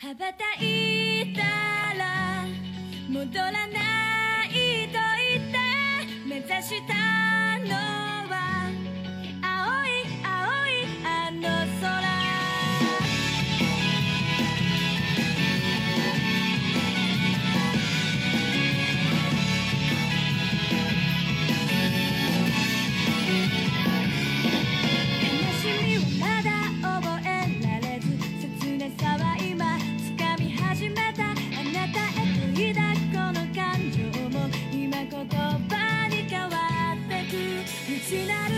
羽ばたいたら戻らないと言って目指したの。しなる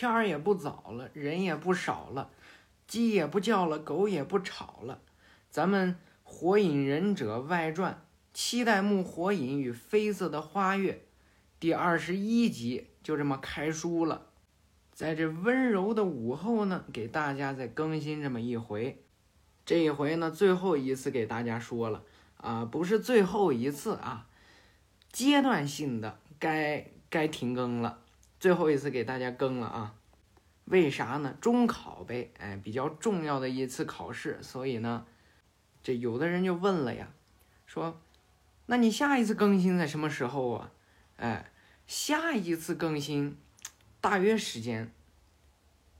天儿也不早了，人也不少了，鸡也不叫了，狗也不吵了。咱们《火影忍者外传：七代目火影与绯色的花月》第二十一集就这么开书了。在这温柔的午后呢，给大家再更新这么一回。这一回呢，最后一次给大家说了啊，不是最后一次啊，阶段性的该该停更了。最后一次给大家更了啊，为啥呢？中考呗，哎，比较重要的一次考试，所以呢，这有的人就问了呀，说，那你下一次更新在什么时候啊？哎，下一次更新大约时间，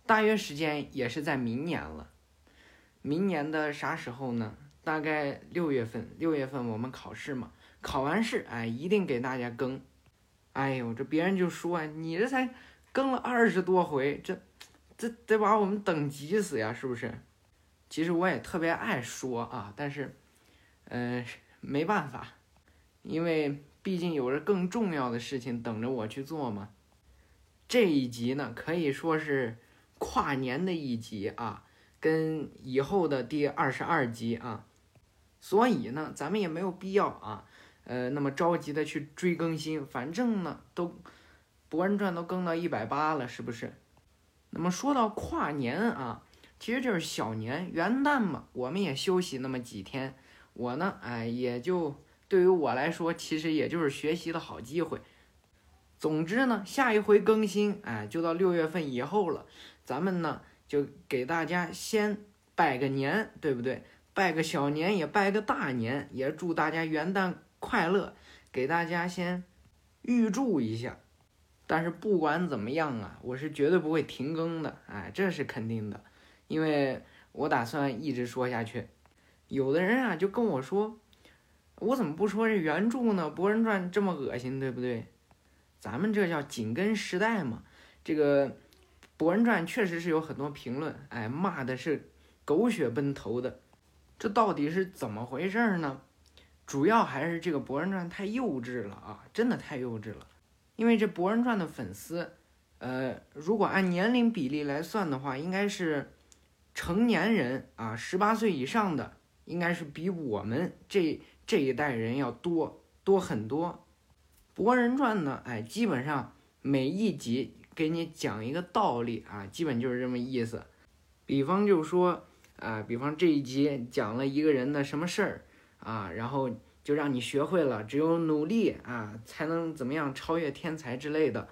大约时间也是在明年了，明年的啥时候呢？大概六月份，六月份我们考试嘛，考完试，哎，一定给大家更。哎呦，这别人就说，你这才更了二十多回，这这得把我们等急死呀，是不是？其实我也特别爱说啊，但是，呃，没办法，因为毕竟有着更重要的事情等着我去做嘛。这一集呢，可以说是跨年的一集啊，跟以后的第二十二集啊，所以呢，咱们也没有必要啊。呃那么着急的去追更新，反正呢都《博人传》都更到一百八了，是不是？那么说到跨年啊，其实就是小年元旦嘛，我们也休息那么几天，我呢，哎，也就对于我来说，其实也就是学习的好机会。总之呢，下一回更新，哎，就到六月份以后了。咱们呢，就给大家先拜个年，对不对？拜个小年，也拜个大年，也祝大家元旦快乐，给大家先预祝一下。但是不管怎么样啊，我是绝对不会停更的，哎，这是肯定的，因为我打算一直说下去。有的人啊，就跟我说，我怎么不说这原著呢？《博人传》这么恶心，对不对？咱们这叫紧跟时代嘛。这个《博人传》确实是有很多评论，哎，骂的是狗血奔头的。这到底是怎么回事呢？主要还是这个《博人传》太幼稚了啊，真的太幼稚了。因为这《博人传》的粉丝，呃，如果按年龄比例来算的话，应该是成年人啊，十八岁以上的，应该是比我们这这一代人要多多很多。《博人传》呢，哎，基本上每一集给你讲一个道理啊，基本就是这么意思。比方就说啊，比方这一集讲了一个人的什么事儿啊，然后就让你学会了，只有努力啊，才能怎么样超越天才之类的。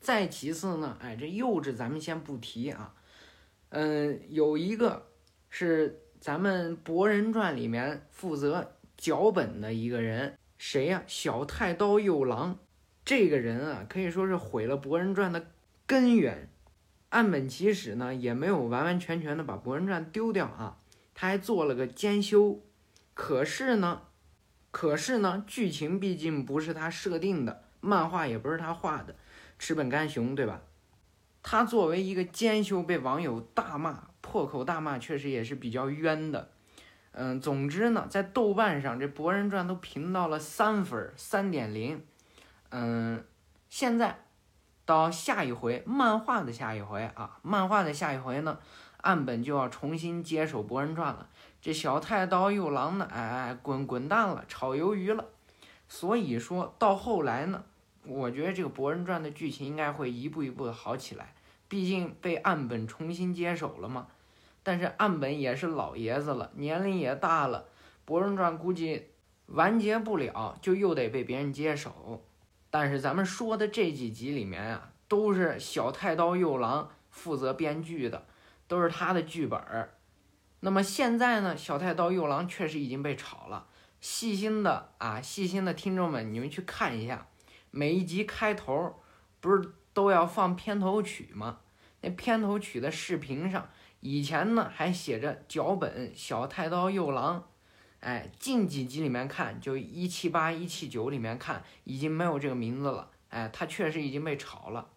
再其次呢，哎，这幼稚咱们先不提啊，嗯，有一个是咱们《博人传》里面负责脚本的一个人。谁呀？小太刀右郎，这个人啊，可以说是毁了《博人传》的根源。岸本齐史呢，也没有完完全全的把《博人传》丢掉啊，他还做了个兼修。可是呢，可是呢，剧情毕竟不是他设定的，漫画也不是他画的，池本干雄对吧？他作为一个兼修，被网友大骂，破口大骂，确实也是比较冤的。嗯，总之呢，在豆瓣上这《博人传》都评到了三分，三点零。嗯，现在到下一回漫画的下一回啊，漫画的下一回呢，岸本就要重新接手《博人传》了。这小太刀右郎呢，哎哎，滚滚蛋了，炒鱿鱼了。所以说到后来呢，我觉得这个《博人传》的剧情应该会一步一步的好起来，毕竟被岸本重新接手了嘛。但是岸本也是老爷子了，年龄也大了，《博人传》估计完结不了，就又得被别人接手。但是咱们说的这几集里面啊，都是小太刀右郎负责编剧的，都是他的剧本儿。那么现在呢，小太刀右郎确实已经被炒了。细心的啊，细心的听众们，你们去看一下，每一集开头不是都要放片头曲吗？那片头曲的视频上。以前呢还写着脚本小太刀右郎，哎，近几集里面看，就一七八一七九里面看，已经没有这个名字了，哎，他确实已经被炒了，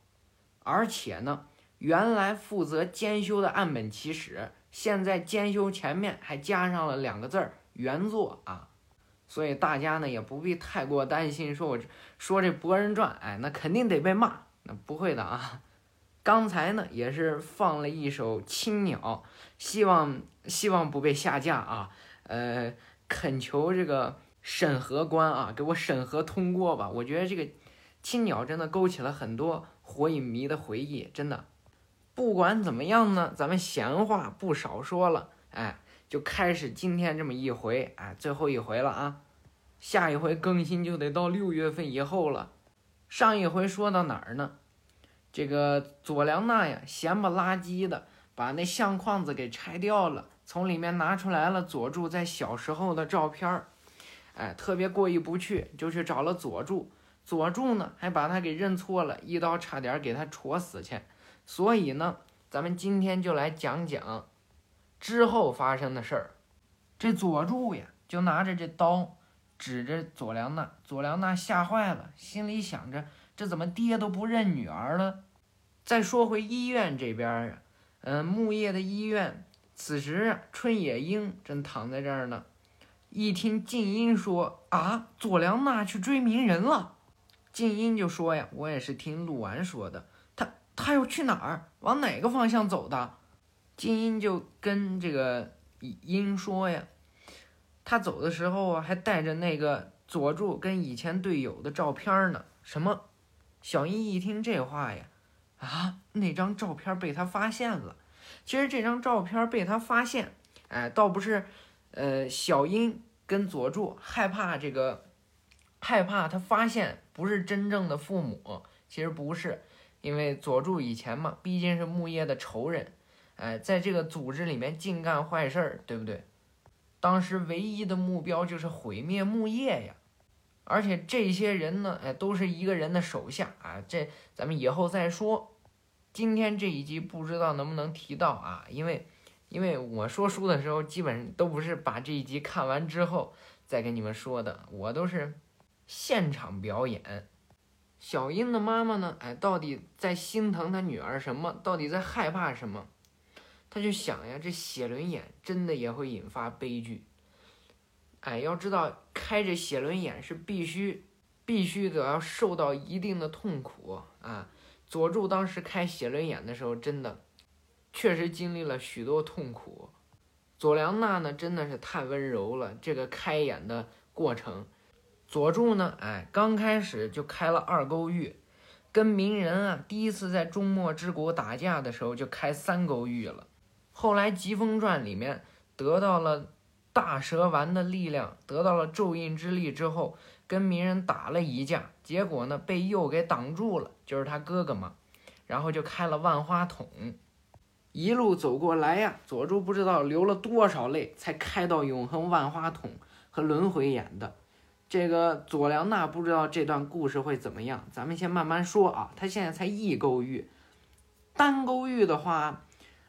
而且呢，原来负责监修的岸本齐史，现在监修前面还加上了两个字儿原作啊，所以大家呢也不必太过担心，说我说这《博人传》，哎，那肯定得被骂，那不会的啊。刚才呢也是放了一首《青鸟》，希望希望不被下架啊！呃，恳求这个审核官啊，给我审核通过吧。我觉得这个《青鸟》真的勾起了很多火影迷的回忆，真的。不管怎么样呢，咱们闲话不少说了，哎，就开始今天这么一回，哎，最后一回了啊！下一回更新就得到六月份以后了。上一回说到哪儿呢？这个佐良娜呀，闲不拉几的把那相框子给拆掉了，从里面拿出来了佐助在小时候的照片儿，哎，特别过意不去，就去找了佐助。佐助呢，还把他给认错了，一刀差点给他戳死去。所以呢，咱们今天就来讲讲之后发生的事儿。这佐助呀，就拿着这刀指着佐良娜，佐良娜吓坏了，心里想着。这怎么爹都不认女儿了？再说回医院这边啊，嗯，木叶的医院，此时，春野樱正躺在这儿呢。一听静音说啊，佐良娜去追鸣人了，静音就说呀，我也是听鹿丸说的，他要去哪儿？往哪个方向走的？静音就跟这个音说呀，他走的时候啊，还带着那个。佐助跟以前队友的照片呢。什么？小樱一听这话呀，啊，那张照片被他发现了。其实这张照片被他发现，哎，倒不是，呃，小樱跟佐助害怕这个，害怕他发现不是真正的父母，其实不是，因为佐助以前嘛，毕竟是木叶的仇人，哎，在这个组织里面净干坏事儿，对不对？当时唯一的目标就是毁灭木叶呀，而且这些人呢，哎，都是一个人的手下啊，这咱们以后再说。今天这一集不知道能不能提到啊？因为，因为我说书的时候，基本都不是把这一集看完之后再跟你们说的，我都是现场表演。小樱的妈妈呢？哎，到底在心疼她女儿什么？到底在害怕什么？她就想呀，这写轮眼真的也会引发悲剧。哎，要知道开着写轮眼是必须，必须得要受到一定的痛苦啊。佐助当时开写轮眼的时候，真的确实经历了许多痛苦。佐良娜呢，真的是太温柔了。这个开眼的过程，佐助呢，哎，刚开始就开了二勾玉，跟鸣人啊第一次在中末之国打架的时候就开三勾玉了。后来《疾风传》里面得到了大蛇丸的力量，得到了咒印之力之后。跟鸣人打了一架，结果呢被鼬给挡住了，就是他哥哥嘛，然后就开了万花筒，一路走过来呀，佐助不知道流了多少泪才开到永恒万花筒和轮回眼的。这个佐良娜不知道这段故事会怎么样，咱们先慢慢说啊。他现在才一勾玉，单勾玉的话，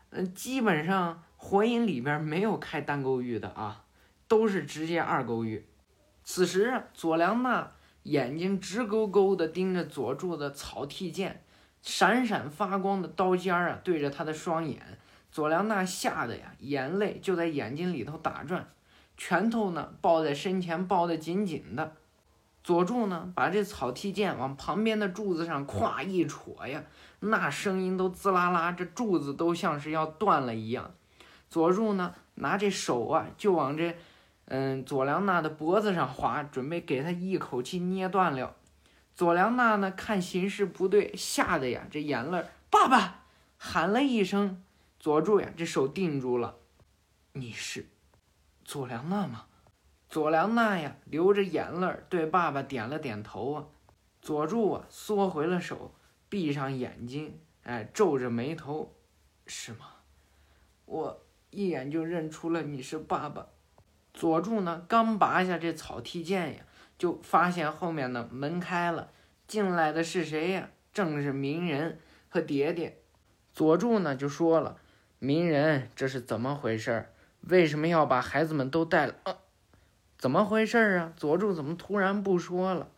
嗯，基本上火影里边没有开单勾玉的啊，都是直接二勾玉。此时，佐良娜眼睛直勾勾地盯着佐助的草剃剑，闪闪发光的刀尖啊，对着他的双眼。佐良娜吓得呀，眼泪就在眼睛里头打转，拳头呢抱在身前，抱得紧紧的。佐助呢，把这草剃剑往旁边的柱子上咵一戳呀，那声音都滋啦啦，这柱子都像是要断了一样。佐助呢，拿这手啊，就往这。嗯，佐良娜的脖子上划，准备给他一口气捏断了。佐良娜呢，看形势不对，吓得呀，这眼泪爸爸喊了一声。佐助呀，这手定住了。你是佐良娜吗？佐良娜呀，流着眼泪对爸爸点了点头啊。佐助啊，缩回了手，闭上眼睛，哎，皱着眉头，是吗？我一眼就认出了你是爸爸。佐助呢，刚拔下这草剃剑呀，就发现后面的门开了，进来的是谁呀？正是鸣人和蝶蝶。佐助呢就说了：“鸣人，这是怎么回事儿？为什么要把孩子们都带了？啊，怎么回事啊？佐助怎么突然不说了？”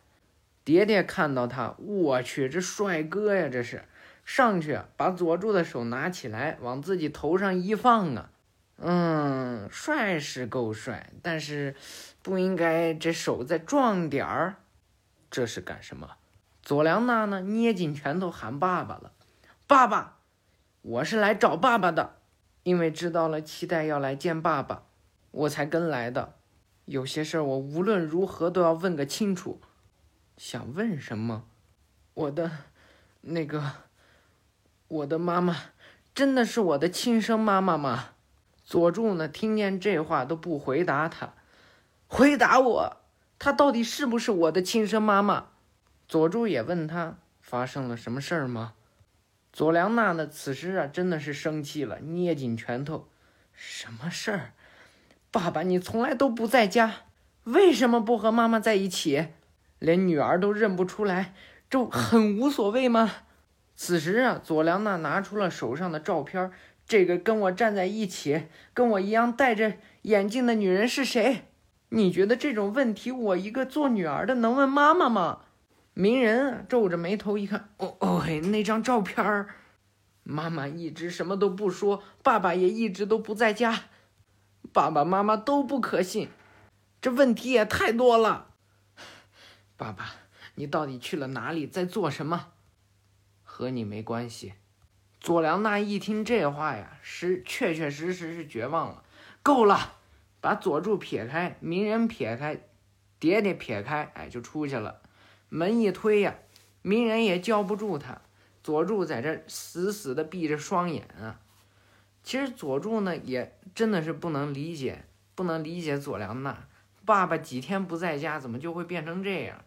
蝶蝶看到他，我去，这帅哥呀，这是上去把佐助的手拿起来，往自己头上一放啊。嗯，帅是够帅，但是不应该这手再壮点儿。这是干什么？佐良娜呢？捏紧拳头喊爸爸了。爸爸，我是来找爸爸的，因为知道了期待要来见爸爸，我才跟来的。有些事儿我无论如何都要问个清楚。想问什么？我的，那个，我的妈妈，真的是我的亲生妈妈吗？佐助呢？听见这话都不回答他，回答我，她到底是不是我的亲生妈妈？佐助也问他发生了什么事儿吗？佐良娜呢？此时啊，真的是生气了，捏紧拳头，什么事儿？爸爸，你从来都不在家，为什么不和妈妈在一起？连女儿都认不出来，就很无所谓吗？此时啊，佐良娜拿出了手上的照片。这个跟我站在一起，跟我一样戴着眼镜的女人是谁？你觉得这种问题，我一个做女儿的能问妈妈吗？鸣人皱着眉头一看，哦哦嘿，那张照片儿，妈妈一直什么都不说，爸爸也一直都不在家，爸爸妈妈都不可信，这问题也太多了。爸爸，你到底去了哪里，在做什么？和你没关系。佐良娜一听这话呀，是确确实实是绝望了。够了，把佐助撇开，鸣人撇开，爹爹撇开，哎，就出去了。门一推呀，鸣人也叫不住他。佐助在这死死的闭着双眼啊。其实佐助呢，也真的是不能理解，不能理解佐良娜爸爸几天不在家，怎么就会变成这样？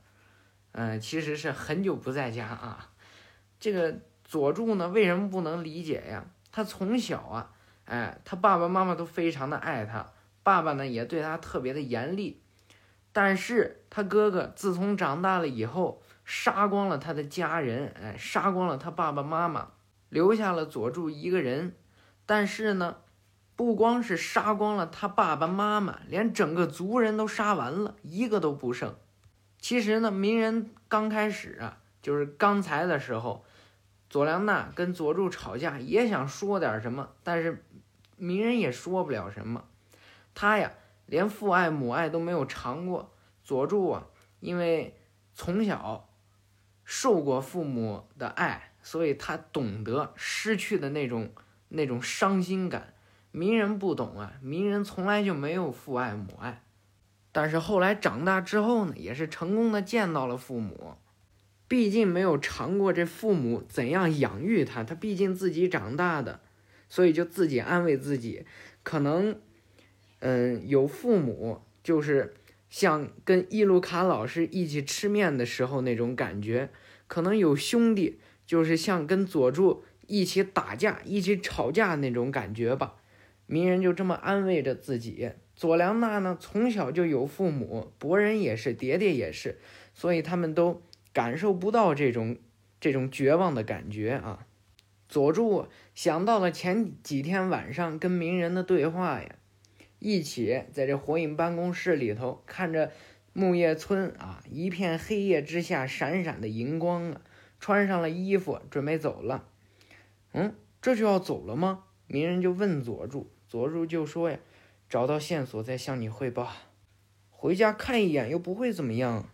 嗯，其实是很久不在家啊。这个佐助呢，为什么不能理解呀？他从小啊，哎，他爸爸妈妈都非常的爱他，爸爸呢也对他特别的严厉。但是他哥哥自从长大了以后，杀光了他的家人，哎，杀光了他爸爸妈妈，留下了佐助一个人。但是呢，不光是杀光了他爸爸妈妈，连整个族人都杀完了，一个都不剩。其实呢，鸣人刚开始啊，就是刚才的时候，佐良娜跟佐助吵架，也想说点什么，但是鸣人也说不了什么。他呀，连父爱母爱都没有尝过。佐助啊，因为从小受过父母的爱，所以他懂得失去的那种。那种伤心感，鸣人不懂啊，鸣人从来就没有父爱母爱，但是后来长大之后呢，也是成功的见到了父母，毕竟没有尝过这父母怎样养育他，他毕竟自己长大的，所以就自己安慰自己，可能，嗯，有父母就是像跟伊鲁卡老师一起吃面的时候那种感觉，可能有兄弟就是像跟佐助。一起打架，一起吵架那种感觉吧。鸣人就这么安慰着自己。佐良娜呢，从小就有父母，博人也是，蝶蝶也是，所以他们都感受不到这种这种绝望的感觉啊。佐助想到了前几天晚上跟鸣人的对话呀，一起在这火影办公室里头看着木叶村啊，一片黑夜之下闪闪的荧光啊，穿上了衣服准备走了。嗯，这就要走了吗？鸣人就问佐助，佐助就说呀：“找到线索再向你汇报。回家看一眼又不会怎么样。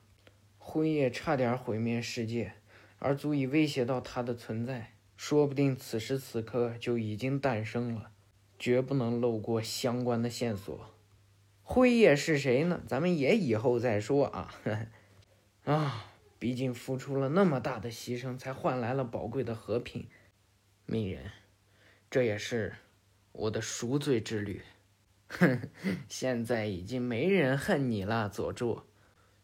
辉夜差点毁灭世界，而足以威胁到他的存在，说不定此时此刻就已经诞生了，绝不能漏过相关的线索。辉夜是谁呢？咱们也以后再说啊。啊，毕竟付出了那么大的牺牲，才换来了宝贵的和平。”鸣人，这也是我的赎罪之旅。哼，现在已经没人恨你了，佐助。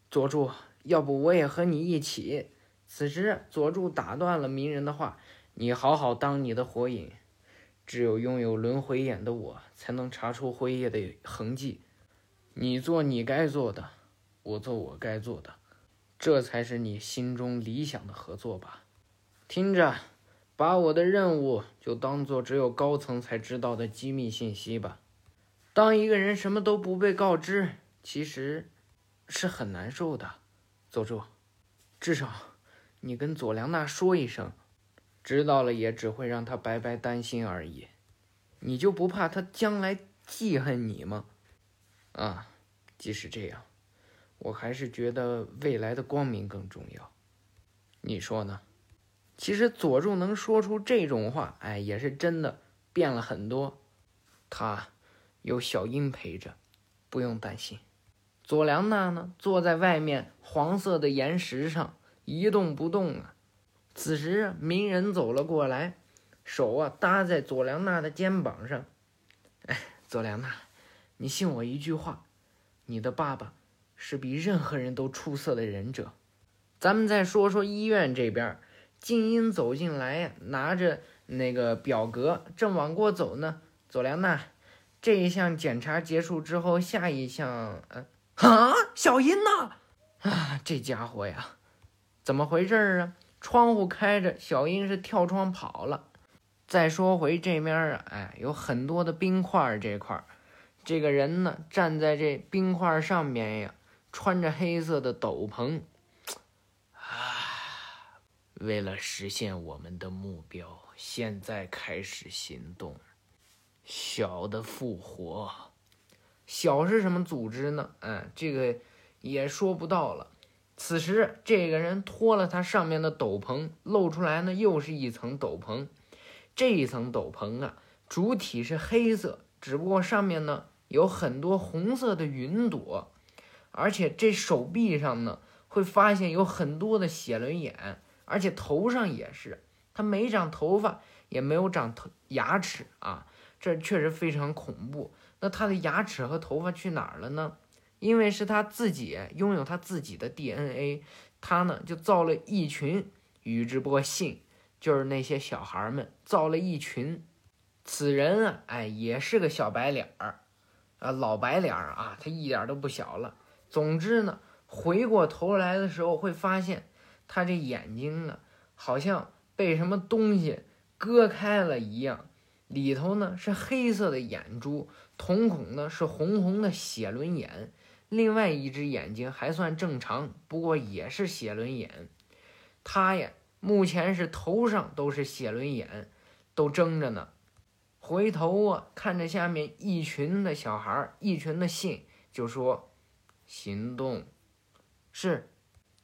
佐助，要不我也和你一起？此时，佐助打断了鸣人的话：“你好好当你的火影，只有拥有轮回眼的我，才能查出辉夜的痕迹。你做你该做的，我做我该做的，这才是你心中理想的合作吧？听着。”把我的任务就当做只有高层才知道的机密信息吧。当一个人什么都不被告知，其实是很难受的。佐助，至少你跟佐良娜说一声，知道了也只会让他白白担心而已。你就不怕他将来记恨你吗？啊，即使这样，我还是觉得未来的光明更重要。你说呢？其实佐助能说出这种话，哎，也是真的变了很多。他有小樱陪着，不用担心。佐良娜呢，坐在外面黄色的岩石上一动不动啊。此时，鸣人走了过来，手啊搭在佐良娜的肩膀上。哎，佐良娜，你信我一句话，你的爸爸是比任何人都出色的忍者。咱们再说说医院这边。静音走进来，拿着那个表格，正往过走呢。佐良娜，这一项检查结束之后，下一项……呃，啊，小音呢？啊，这家伙呀，怎么回事啊？窗户开着，小英是跳窗跑了。再说回这面啊，哎，有很多的冰块这块儿这个人呢，站在这冰块上面呀，穿着黑色的斗篷。啊为了实现我们的目标，现在开始行动。小的复活，小是什么组织呢？嗯，这个也说不到了。此时，这个人脱了他上面的斗篷，露出来呢，又是一层斗篷。这一层斗篷啊，主体是黑色，只不过上面呢有很多红色的云朵，而且这手臂上呢会发现有很多的血轮眼，而且头上也是，他没长头发，也没有长头牙齿啊，这确实非常恐怖。那他的牙齿和头发去哪儿了呢？因为是他自己拥有他自己的 DNA，他呢就造了一群宇智波信，就是那些小孩们造了一群。此人啊，哎，也是个小白脸儿，啊，老白脸儿啊，他一点都不小了。总之呢，回过头来的时候会发现，他这眼睛呢，好像被什么东西割开了一样，里头呢是黑色的眼珠，瞳孔呢是红红的血轮眼，另外一只眼睛还算正常，不过也是血轮眼。他呀，目前是头上都是血轮眼，都睁着呢。回头啊，看着下面一群的小孩，一群的信，就说：“行动。”是。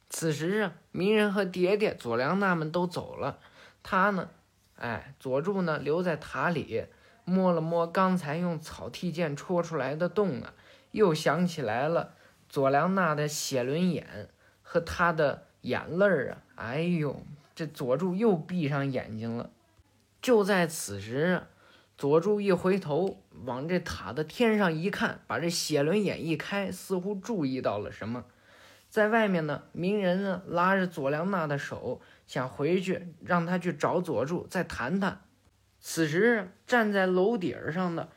此时啊，鸣人和蝶蝶、佐良娜们都走了，他呢，哎，佐助呢留在塔里，摸了摸刚才用草剃剑戳出来的洞啊，又想起来了佐良娜的血轮眼和他的眼泪儿啊，哎呦，这佐助又闭上眼睛了。就在此时。佐助一回头，往这塔的天上一看，把这血轮眼一开，似乎注意到了什么。在外面呢，鸣人呢拉着佐良娜的手，想回去让他去找佐助再谈谈。此时站在楼顶上的，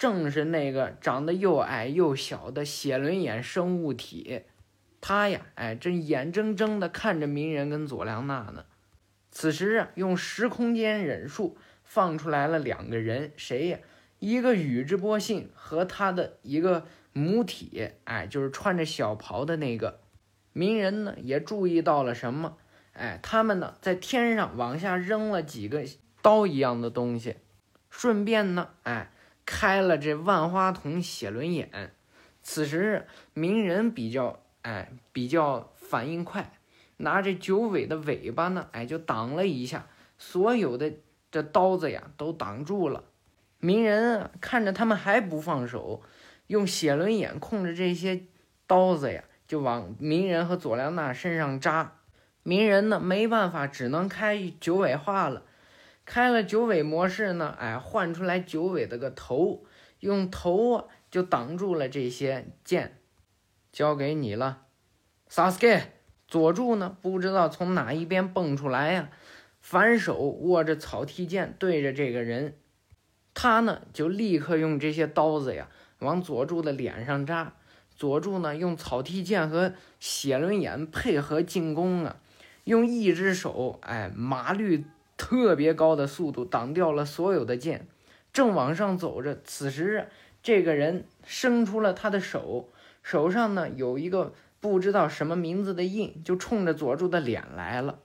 正是那个长得又矮又小的血轮眼生物体。他呀，哎，正眼睁睁地看着鸣人跟佐良娜呢。此时啊，用时空间忍术。放出来了两个人，谁呀？一个宇智波信和他的一个母体，哎，就是穿着小袍的那个鸣人呢，也注意到了什么？哎，他们呢在天上往下扔了几个刀一样的东西，顺便呢，哎，开了这万花筒写轮眼。此时鸣人比较，哎，比较反应快，拿着九尾的尾巴呢，哎，就挡了一下所有的。这刀子呀，都挡住了。鸣人，看着他们还不放手，用血轮眼控制这些刀子呀，就往鸣人和佐良娜身上扎。鸣人呢，没办法，只能开九尾化了。开了九尾模式呢，哎，换出来九尾的个头，用头啊就挡住了这些剑。交给你了，Sasuke。佐助呢，不知道从哪一边蹦出来呀。反手握着草剃剑对着这个人，他呢就立刻用这些刀子呀往佐助的脸上扎。佐助呢用草剃剑和血轮眼配合进攻啊，用一只手哎麻绿特别高的速度挡掉了所有的剑。正往上走着，此时这个人伸出了他的手，手上呢有一个不知道什么名字的印，就冲着佐助的脸来了。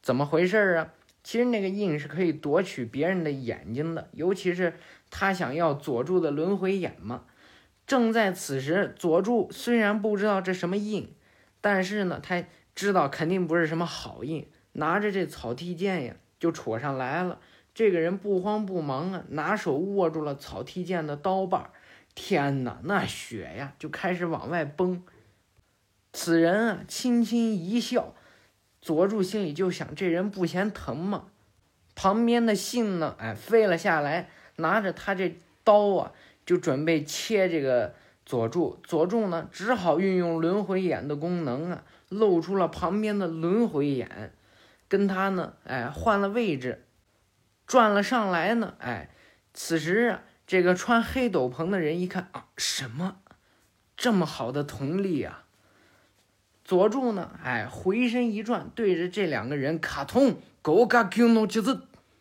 怎么回事啊？其实那个印是可以夺取别人的眼睛的，尤其是他想要佐助的轮回眼嘛。正在此时，佐助虽然不知道这什么印，但是呢，他知道肯定不是什么好印，拿着这草剃剑呀就戳上来了。这个人不慌不忙啊，拿手握住了草剃剑的刀把。天哪，那血呀就开始往外崩。此人啊，轻轻一笑。佐助心里就想：这人不嫌疼吗？旁边的信呢？哎，飞了下来，拿着他这刀啊，就准备切这个佐助。佐助呢，只好运用轮回眼的功能啊，露出了旁边的轮回眼，跟他呢，哎，换了位置，转了上来呢。哎，此时啊，这个穿黑斗篷的人一看啊，什么这么好的瞳力啊！佐助呢？哎，回身一转，对着这两个人，卡通狗嘎 Q 诺就是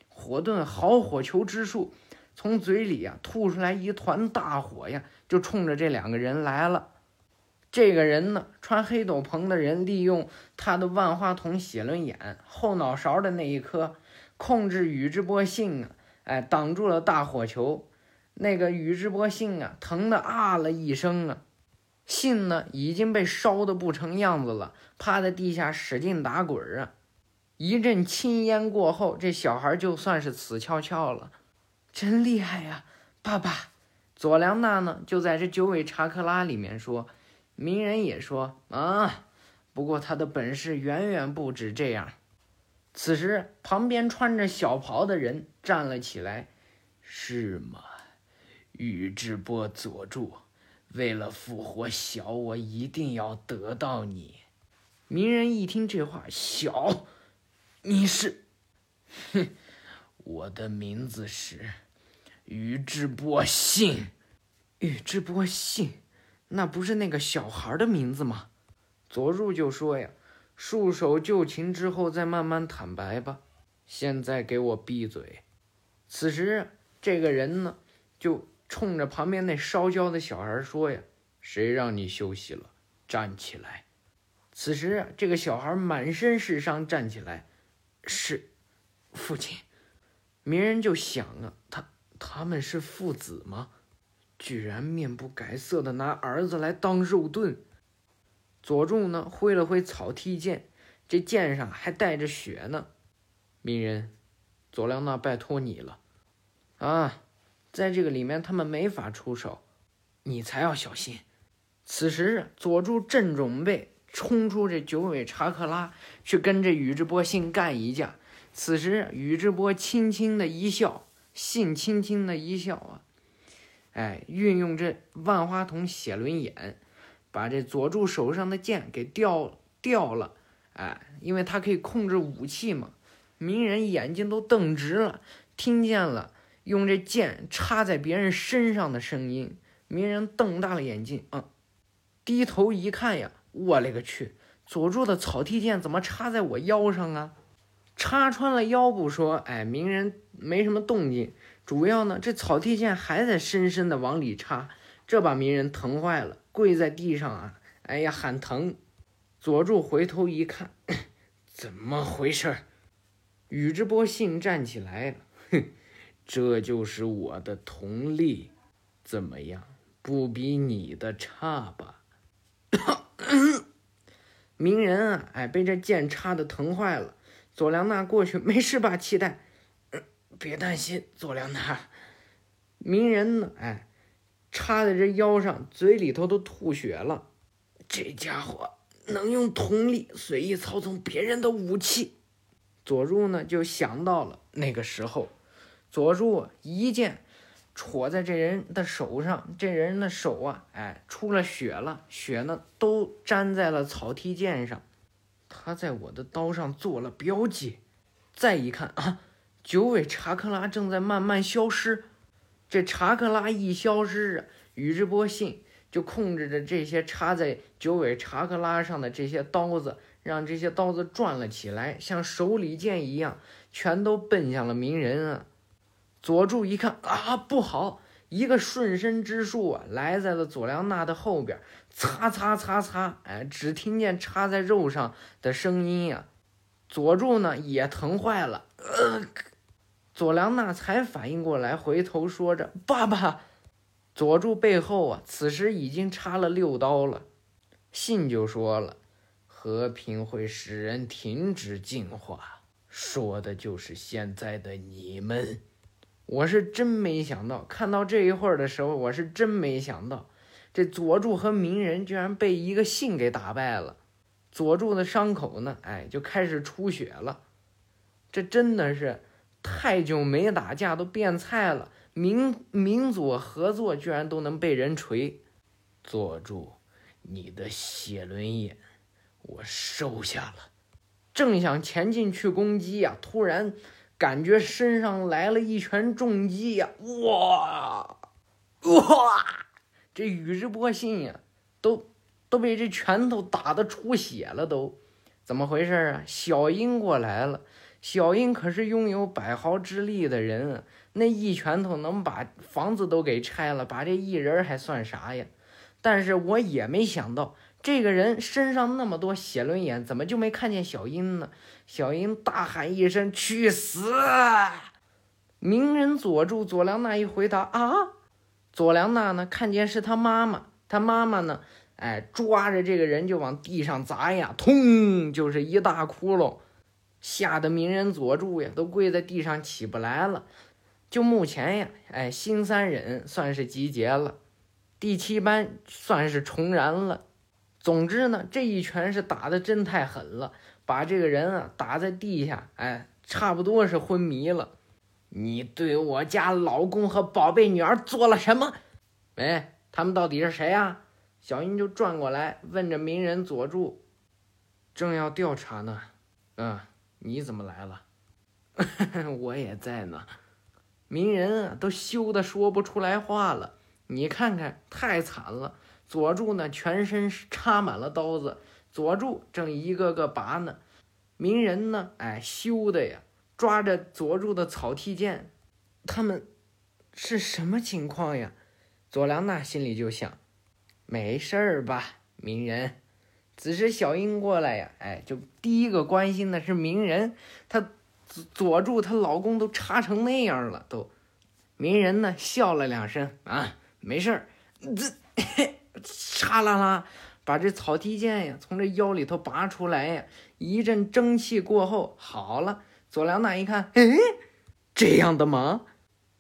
火遁好火球之术，从嘴里呀吐出来一团大火呀，就冲着这两个人来了。这个人呢，穿黑斗篷的人，利用他的万花筒写轮眼后脑勺的那一颗，控制宇智波信啊，哎，挡住了大火球。那个宇智波信啊，疼的啊了一声啊。信呢已经被烧的不成样子了，趴在地下使劲打滚啊！一阵青烟过后，这小孩就算是死翘翘了，真厉害呀，爸爸！佐良娜呢就在这九尾查克拉里面说：“鸣人也说：“啊，不过他的本事远远不止这样。”此时，旁边穿着小袍的人站了起来：“是吗？宇智波佐助，为了复活小我，一定要得到你。”鸣人一听这话，小，你是？哼，我的名字是宇智波信。宇智波信，那不是那个小孩的名字吗？佐助就说呀：“束手就擒之后再慢慢坦白吧，现在给我闭嘴。”此时，这个人呢，就冲着旁边那烧焦的小孩说呀：“谁让你休息了？站起来！”此时，这个小孩满身是伤，站起来：“是，父亲。”鸣人就想啊，他他们是父子吗？居然面不改色的拿儿子来当肉盾。佐助呢，挥了挥草剃剑，这剑上还带着血呢。鸣人，佐良娜拜托你了。啊，在这个里面他们没法出手，你才要小心。此时佐助正准备冲出这九尾查克拉，去跟这宇智波信干一架。此时宇智波轻轻的一笑，信轻轻的一笑啊。哎，运用这万花筒写轮眼，把这佐助手上的剑给掉掉了。哎，因为他可以控制武器嘛。鸣人眼睛都瞪直了，听见了用这剑插在别人身上的声音。鸣人瞪大了眼睛，嗯，低头一看呀，我勒个去！佐助的草剃剑怎么插在我腰上啊？插穿了腰不说，哎，鸣人没什么动静。主要呢，这草剃剑还在深深的往里插，这把鸣人疼坏了，跪在地上啊，哎呀喊疼。佐助回头一看，怎么回事？宇智波信站起来，哼，这就是我的同力，怎么样，不比你的差吧？鸣人啊，哎，被这剑插的疼坏了。佐良娜过去，没事吧，期待。别担心，佐良娜。鸣人呢？哎，插在这腰上，嘴里头都吐血了。这家伙能用瞳力随意操纵别人的武器。佐助呢，就想到了那个时候，佐助一剑戳在这人的手上，这人的手啊，哎，出了血了，血呢都粘在了草剃剑上。他在我的刀上做了标记。再一看啊。九尾查克拉正在慢慢消失，这查克拉一消失，宇智波信就控制着这些插在九尾查克拉上的这些刀子，让这些刀子转了起来，像手里剑一样，全都奔向了鸣人啊！佐助一看啊，不好，一个瞬身之术啊，来在了佐良娜的后边，擦擦擦擦，哎，只听见插在肉上的声音呀！佐助呢也疼坏了，呃。佐良娜才反应过来，回头说着：“爸爸。”佐助背后啊，此时已经插了六刀了。信就说了：“和平会使人停止进化，说的就是现在的你们。”我是真没想到，看到这一会儿的时候，我是真没想到，这佐助和鸣人居然被一个信给打败了。佐助的伤口呢，哎，就开始出血了。这真的是。太久没打架，都变菜了。民民族合作居然都能被人锤。佐助，你的血轮眼，我收下了。正想前进去攻击呀，突然感觉身上来了一拳重击呀！哇哇！这宇智波信呀，都都被这拳头打得出血了，都怎么回事啊？小樱过来了。小樱可是拥有百豪之力的人，那一拳头能把房子都给拆了，把这一人还算啥呀？但是我也没想到，这个人身上那么多血轮眼，怎么就没看见小樱呢？小樱大喊一声：“去死！”鸣人佐助佐良娜一回答：“啊！”佐良娜呢，看见是他妈妈，他妈妈呢，哎，抓着这个人就往地上砸呀，通，就是一大窟窿。吓得鸣人佐助呀，都跪在地上起不来了。就目前呀，哎，新三忍算是集结了，第七班算是重燃了。总之呢，这一拳是打的真太狠了，把这个人啊打在地下，哎，差不多是昏迷了。你对我家老公和宝贝女儿做了什么？哎，他们到底是谁啊？小英就转过来问着鸣人佐助，正要调查呢。嗯，你怎么来了？我也在呢。鸣人啊，都羞得说不出来话了。你看看，太惨了。佐助呢，全身插满了刀子，佐助正一个个拔呢。鸣人呢，哎，羞的呀，抓着佐助的草剃剑。他们是什么情况呀？佐良娜心里就想：没事儿吧，鸣人。此时小樱过来呀，哎，就第一个关心的是鸣人，他佐助她老公都插成那样了，都。鸣人呢笑了两声啊，没事儿，这。嚓啦啦，把这草剃剑呀从这腰里头拔出来呀，一阵蒸汽过后，好了。佐良娜一看，哎，这样的吗？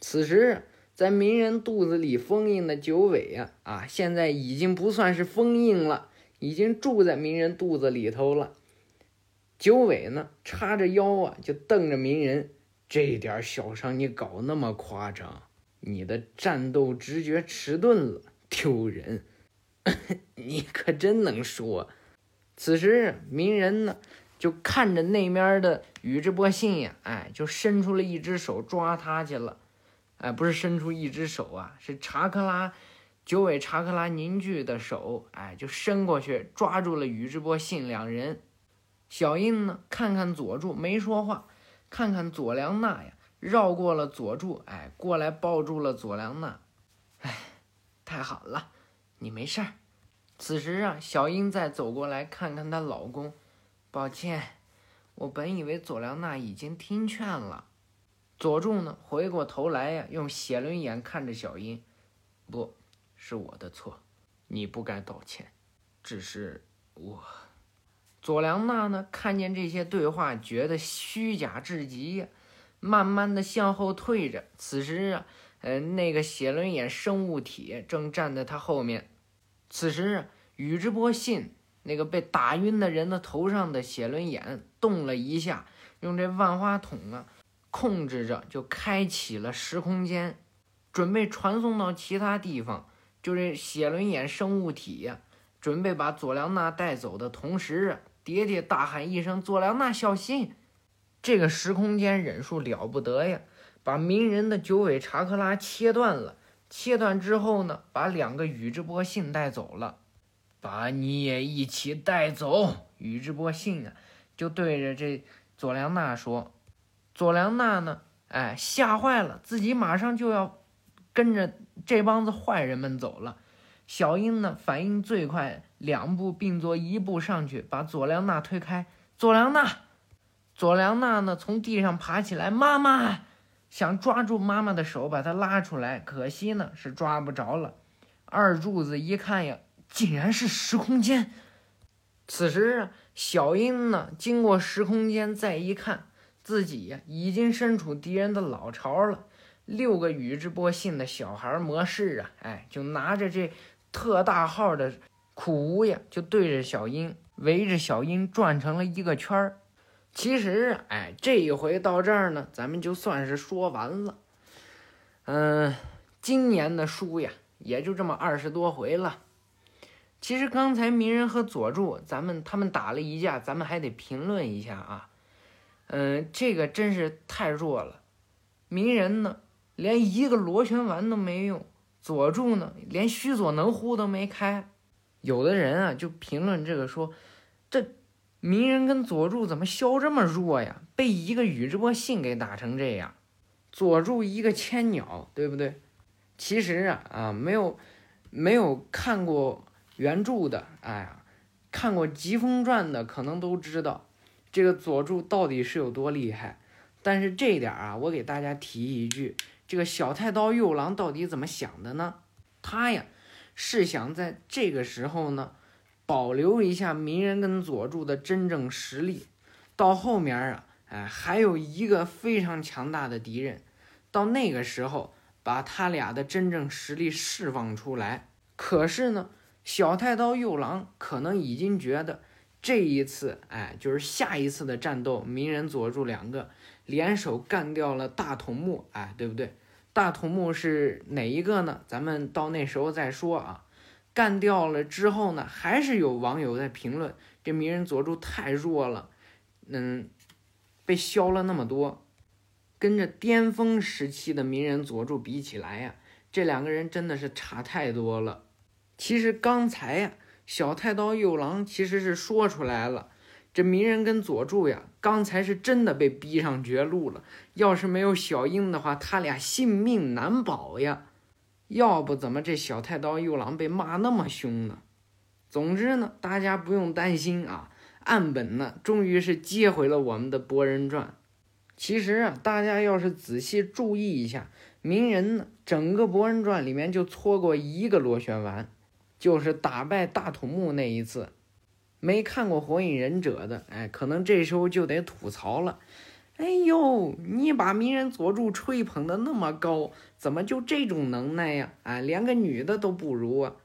此时在鸣人肚子里封印的九尾呀，啊，现在已经不算是封印了，已经住在鸣人肚子里头了。九尾呢，叉着腰啊，就瞪着鸣人，这点小伤你搞那么夸张？你的战斗直觉迟钝了，丢人！你可真能说！此时鸣人呢，就看着那面的宇智波信呀，哎，就伸出了一只手抓他去了。哎，不是伸出一只手啊，是查克拉九尾查克拉凝聚的手，哎，就伸过去抓住了宇智波信两人。小樱呢，看看佐助没说话，看看佐良娜呀，绕过了佐助，哎，过来抱住了佐良娜。哎，太好了！你没事儿。此时啊，小英再走过来看看她老公。抱歉，我本以为佐良娜已经听劝了。佐助呢，回过头来呀，用血轮眼看着小英。不是我的错，你不该道歉，只是我。佐良娜呢，看见这些对话，觉得虚假至极呀，慢慢的向后退着。此时啊。呃，那个血轮眼生物体正站在他后面。此时，宇智波信那个被打晕的人的头上的血轮眼动了一下，用这万花筒啊控制着，就开启了时空间，准备传送到其他地方。就这血轮眼生物体呀，准备把佐良娜带走的同时，爹爹大喊一声：“佐良娜，小心！”这个时空间忍术了不得呀！把鸣人的九尾查克拉切断了，切断之后呢，把两个宇智波信带走了，把你也一起带走。宇智波信啊，就对着这佐良娜说：“佐良娜呢，哎，吓坏了，自己马上就要跟着这帮子坏人们走了。”小英呢，反应最快，两步并作一步上去，把佐良娜推开。佐良娜，佐良娜呢，从地上爬起来，妈妈。想抓住妈妈的手，把她拉出来，可惜呢是抓不着了。二柱子一看呀，竟然是时空间。此时啊，小英呢经过时空间再一看，自己呀已经身处敌人的老巢了。六个宇智波信的小孩模式啊，哎，就拿着这特大号的苦无呀，就对着小樱，围着小樱转成了一个圈儿。其实，哎，这一回到这儿呢，咱们就算是说完了。嗯，今年的书呀，也就这么二十多回了。其实刚才鸣人和佐助，咱们他们打了一架，咱们还得评论一下啊。嗯，这个真是太弱了。鸣人呢，连一个螺旋丸都没用；佐助呢，连须佐能乎都没开。有的人啊，就评论这个说，这。鸣人跟佐助怎么削这么弱呀？被一个宇智波信给打成这样，佐助一个千鸟，对不对？其实啊啊，没有没有看过原著的，哎呀，看过《疾风传》的可能都知道这个佐助到底是有多厉害。但是这一点啊，我给大家提一句，这个小太刀右郎到底怎么想的呢？他呀是想在这个时候呢。保留一下鸣人跟佐助的真正实力，到后面啊，哎，还有一个非常强大的敌人，到那个时候把他俩的真正实力释放出来。可是呢，小太刀右郎可能已经觉得这一次，哎，就是下一次的战斗，鸣人佐助两个联手干掉了大筒木，哎，对不对？大筒木是哪一个呢？咱们到那时候再说啊。干掉了之后呢，还是有网友在评论这鸣人佐助太弱了，嗯，被削了那么多，跟着巅峰时期的鸣人佐助比起来呀，这两个人真的是差太多了。其实刚才呀，小太刀右郎其实是说出来了，这鸣人跟佐助呀，刚才是真的被逼上绝路了。要是没有小樱的话，他俩性命难保呀。要不怎么这小太刀右郎被骂那么凶呢？总之呢，大家不用担心啊。岸本呢，终于是接回了我们的《博人传》。其实啊，大家要是仔细注意一下，鸣人呢，整个《博人传》里面就搓过一个螺旋丸，就是打败大筒木那一次。没看过《火影忍者》的，哎，可能这时候就得吐槽了。哎呦，你把鸣人佐助吹捧的那么高，怎么就这种能耐呀？啊，连个女的都不如啊！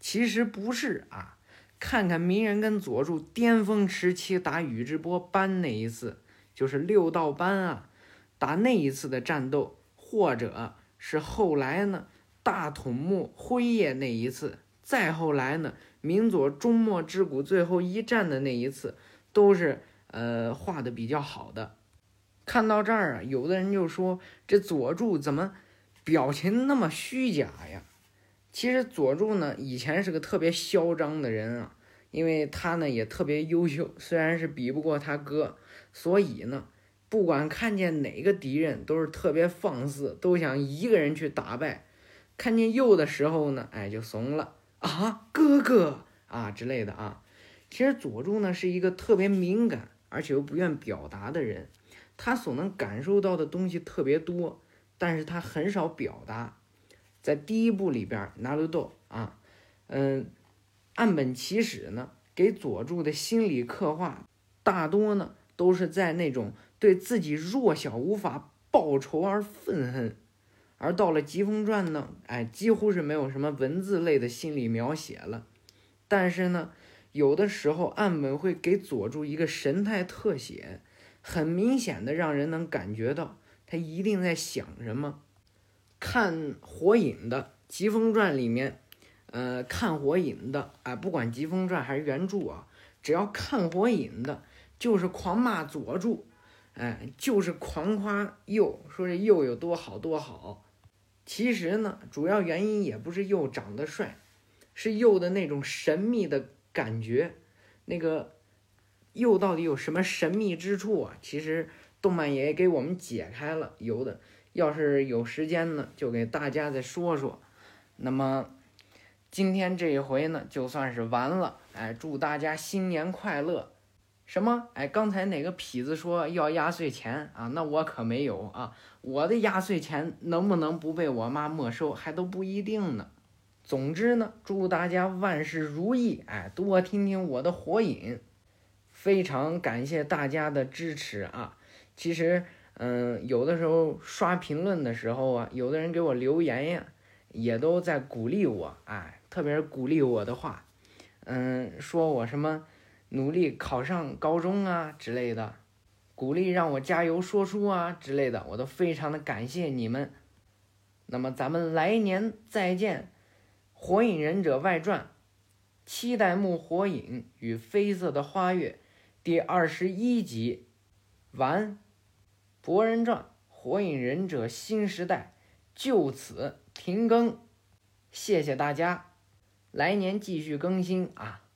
其实不是啊，看看鸣人跟佐助巅峰时期打宇智波斑那一次，就是六道斑啊，打那一次的战斗，或者是后来呢大筒木辉夜那一次，再后来呢明佐终末之谷最后一战的那一次，都是呃画的比较好的。看到这儿啊，有的人就说这佐助怎么表情那么虚假呀？其实佐助呢，以前是个特别嚣张的人啊，因为他呢也特别优秀，虽然是比不过他哥，所以呢，不管看见哪个敌人都是特别放肆，都想一个人去打败。看见鼬的时候呢，哎就怂了啊，哥哥啊之类的啊。其实佐助呢是一个特别敏感而且又不愿表达的人。他所能感受到的东西特别多，但是他很少表达。在第一部里边，纳鲁斗啊，嗯，岸本齐史呢，给佐助的心理刻画大多呢都是在那种对自己弱小无法报仇而愤恨，而到了疾风传呢，哎，几乎是没有什么文字类的心理描写了。但是呢，有的时候岸本会给佐助一个神态特写。很明显的，让人能感觉到他一定在想什么。看《火影》的《疾风传》里面，呃，看《火影》的啊，不管《疾风传》还是原著啊，只要看《火影》的，就是狂骂佐助，哎，就是狂夸鼬，说这鼬有多好多好。其实呢，主要原因也不是鼬长得帅，是鼬的那种神秘的感觉，那个。鼬到底有什么神秘之处啊？其实动漫也给我们解开了，有的。要是有时间呢，就给大家再说说。那么今天这一回呢，就算是完了。哎，祝大家新年快乐！什么？哎，刚才哪个痞子说要压岁钱啊？那我可没有啊！我的压岁钱能不能不被我妈没收，还都不一定呢。总之呢，祝大家万事如意！哎，多听听我的火影。非常感谢大家的支持啊！其实，嗯，有的时候刷评论的时候啊，有的人给我留言呀，也都在鼓励我，哎，特别是鼓励我的话，嗯，说我什么努力考上高中啊之类的，鼓励让我加油说书啊之类的，我都非常的感谢你们。那么咱们来年再见，《火影忍者外传》，七代目火影与绯色的花月。第二十一集完，《博人传》《火影忍者新时代》就此停更，谢谢大家，来年继续更新啊！